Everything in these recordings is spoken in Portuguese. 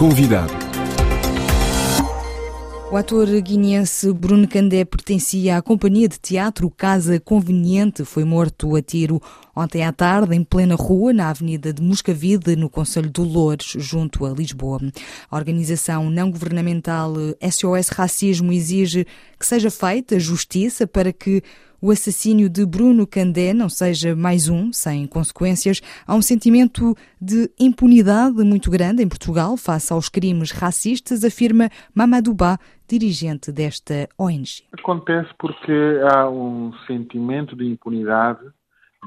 Convidado. O ator guineense Bruno Candé pertencia à companhia de teatro Casa Conveniente. Foi morto a tiro ontem à tarde, em plena rua, na Avenida de Moscavide, no Conselho de Loures, junto a Lisboa. A organização não governamental SOS Racismo exige que seja feita justiça para que o assassínio de Bruno Candé não seja mais um, sem consequências. Há um sentimento de impunidade muito grande em Portugal face aos crimes racistas, afirma Mamadou dirigente desta ONG. Acontece porque há um sentimento de impunidade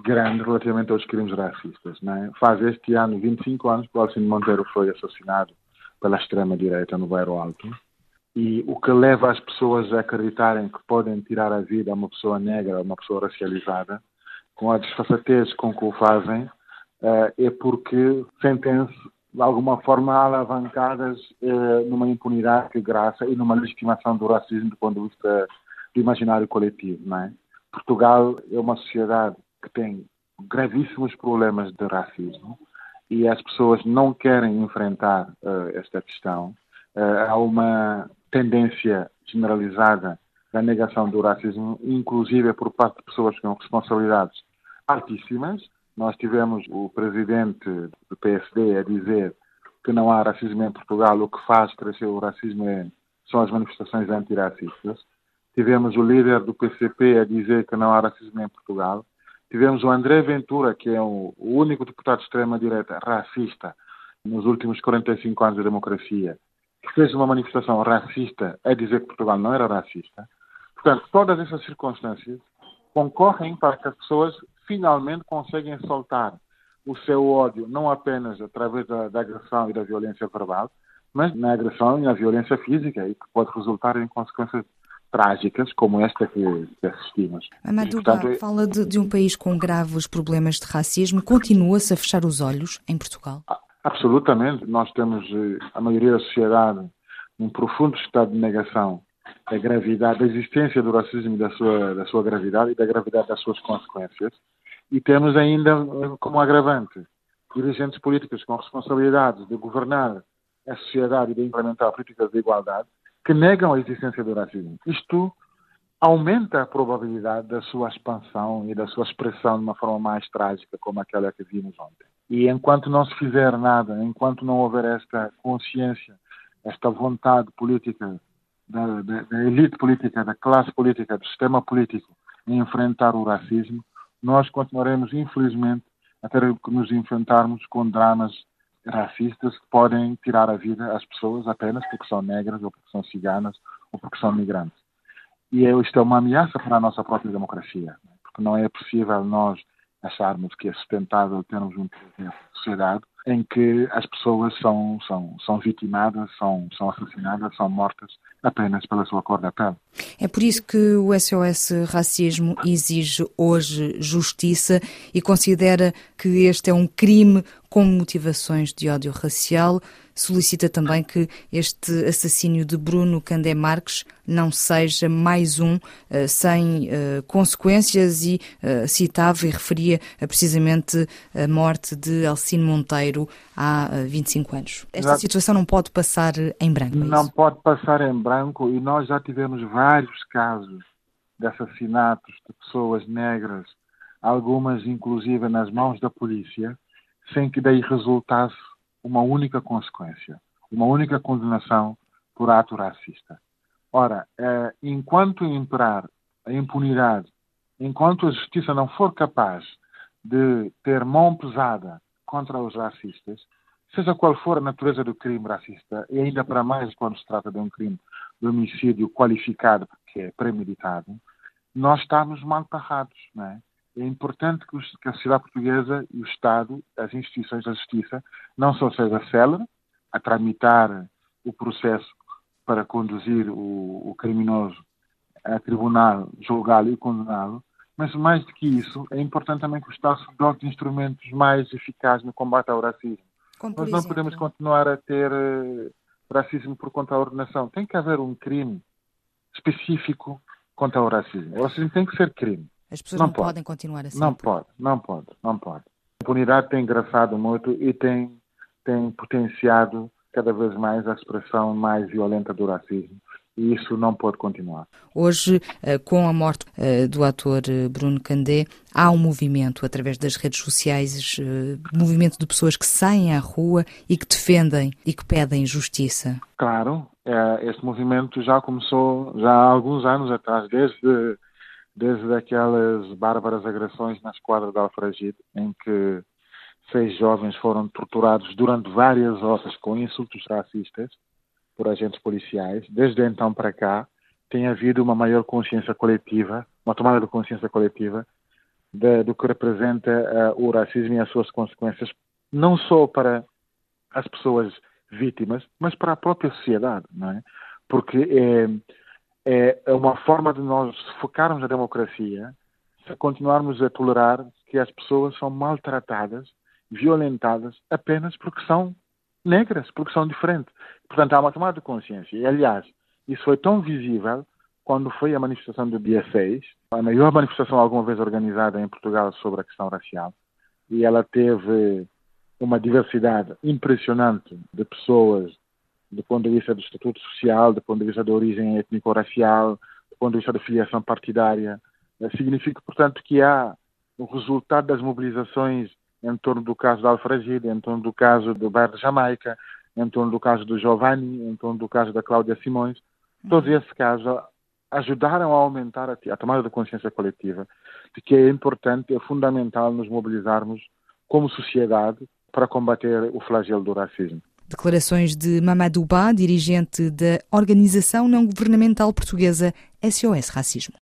grande relativamente aos crimes racistas. É? Faz este ano 25 anos que o Alcino Monteiro foi assassinado pela extrema-direita no Bairro Alto. E o que leva as pessoas a acreditarem que podem tirar a vida a uma pessoa negra, a uma pessoa racializada, com a desfaçatez com que o fazem, eh, é porque sentem-se de alguma forma alavancadas eh, numa impunidade que graça e numa legitimação do racismo do ponto de vista do imaginário coletivo. Não é? Portugal é uma sociedade que tem gravíssimos problemas de racismo e as pessoas não querem enfrentar uh, esta questão. Há uma tendência generalizada da negação do racismo, inclusive por parte de pessoas com responsabilidades altíssimas. Nós tivemos o presidente do PSD a dizer que não há racismo em Portugal, o que faz crescer o racismo é, são as manifestações antirracistas. Tivemos o líder do PCP a dizer que não há racismo em Portugal. Tivemos o André Ventura, que é o único deputado de extrema-direita racista nos últimos 45 anos de democracia, que fez uma manifestação racista a dizer que Portugal não era racista. Portanto, todas essas circunstâncias concorrem para que as pessoas finalmente conseguem soltar o seu ódio, não apenas através da, da agressão e da violência verbal, mas na agressão e na violência física, e que pode resultar em consequências trágicas como esta que assistimos. Amaduba portanto, fala de, de, um país com graves problemas de racismo. Continua-se a fechar os olhos em Portugal? Absolutamente. Nós temos, eh, a maioria da sociedade, um profundo estado de negação da gravidade, da existência do racismo, da sua, da sua gravidade e da gravidade das suas consequências. E temos ainda, eh, como agravante, dirigentes políticos com responsabilidades de governar a sociedade e de implementar políticas de igualdade que negam a existência do racismo. Isto aumenta a probabilidade da sua expansão e da sua expressão de uma forma mais trágica, como aquela que vimos ontem. E enquanto não se fizer nada, enquanto não houver esta consciência, esta vontade política da, da, da elite política, da classe política, do sistema político em enfrentar o racismo, nós continuaremos, infelizmente, a ter que nos enfrentarmos com dramas racistas que podem tirar a vida às pessoas apenas porque são negras ou porque são ciganas ou porque são migrantes. E isto é uma ameaça para a nossa própria democracia, porque não é possível nós acharmos que é sustentável termos um sociedade em que as pessoas são, são, são vitimadas, são, são assassinadas, são mortas apenas pela sua cor da pele. É por isso que o SOS Racismo exige hoje justiça e considera que este é um crime com motivações de ódio racial solicita também que este assassínio de Bruno Candé Marques não seja mais um uh, sem uh, consequências e uh, citava e referia precisamente a morte de Alcino Monteiro há 25 anos. Esta já... situação não pode passar em branco. É não pode passar em branco e nós já tivemos vários casos de assassinatos de pessoas negras, algumas inclusive nas mãos da polícia, sem que daí resultasse uma única consequência, uma única condenação por ato racista. Ora, eh, enquanto imperar a impunidade, enquanto a justiça não for capaz de ter mão pesada contra os racistas, seja qual for a natureza do crime racista, e ainda para mais quando se trata de um crime de homicídio qualificado, que é premeditado, nós estamos mal parrados, não é? É importante que, a sociedade portuguesa e o Estado, as instituições da justiça, não só seja célere a tramitar o processo para conduzir o, o criminoso a tribunal, julgá-lo e condená-lo, mas mais do que isso, é importante também que o Estado se dote instrumentos mais eficazes no combate ao racismo. Nós não exemplo? podemos continuar a ter uh, racismo por conta da ordenação. Tem que haver um crime específico contra o racismo. O racismo tem que ser crime. As pessoas não, não podem continuar assim. Não pode, não pode, não pode. A impunidade tem engraçado muito e tem, tem potenciado cada vez mais a expressão mais violenta do racismo e isso não pode continuar. Hoje, eh, com a morte eh, do ator eh, Bruno Candé, há um movimento através das redes sociais, movimento de pessoas que saem à rua e que defendem e que pedem justiça. Claro, este movimento já começou já há alguns anos atrás, desde desde aquelas bárbaras agressões na esquadra de Alfragide, em que seis jovens foram torturados durante várias horas com insultos racistas por agentes policiais. Desde então para cá, tem havido uma maior consciência coletiva, uma tomada de consciência coletiva de, do que representa uh, o racismo e as suas consequências, não só para as pessoas vítimas, mas para a própria sociedade, não é? Porque é, é uma forma de nós focarmos na democracia se continuarmos a tolerar que as pessoas são maltratadas, violentadas apenas porque são negras, porque são diferentes. Portanto, há uma tomada de consciência. E, aliás, isso foi tão visível quando foi a manifestação do dia 6, a maior manifestação alguma vez organizada em Portugal sobre a questão racial. E ela teve uma diversidade impressionante de pessoas do ponto de vista do estatuto social, do ponto de vista da origem étnico-racial, do ponto de vista da filiação partidária. Significa, portanto, que há o resultado das mobilizações em torno do caso da Alfragide, em torno do caso do bairro de Jamaica, em torno do caso do Giovanni, em torno do caso da Cláudia Simões. Todos esses casos ajudaram a aumentar a, a tomada de consciência coletiva de que é importante, é fundamental nos mobilizarmos como sociedade para combater o flagelo do racismo. Declarações de Mamadou Ba, dirigente da organização não governamental portuguesa SOS Racismo.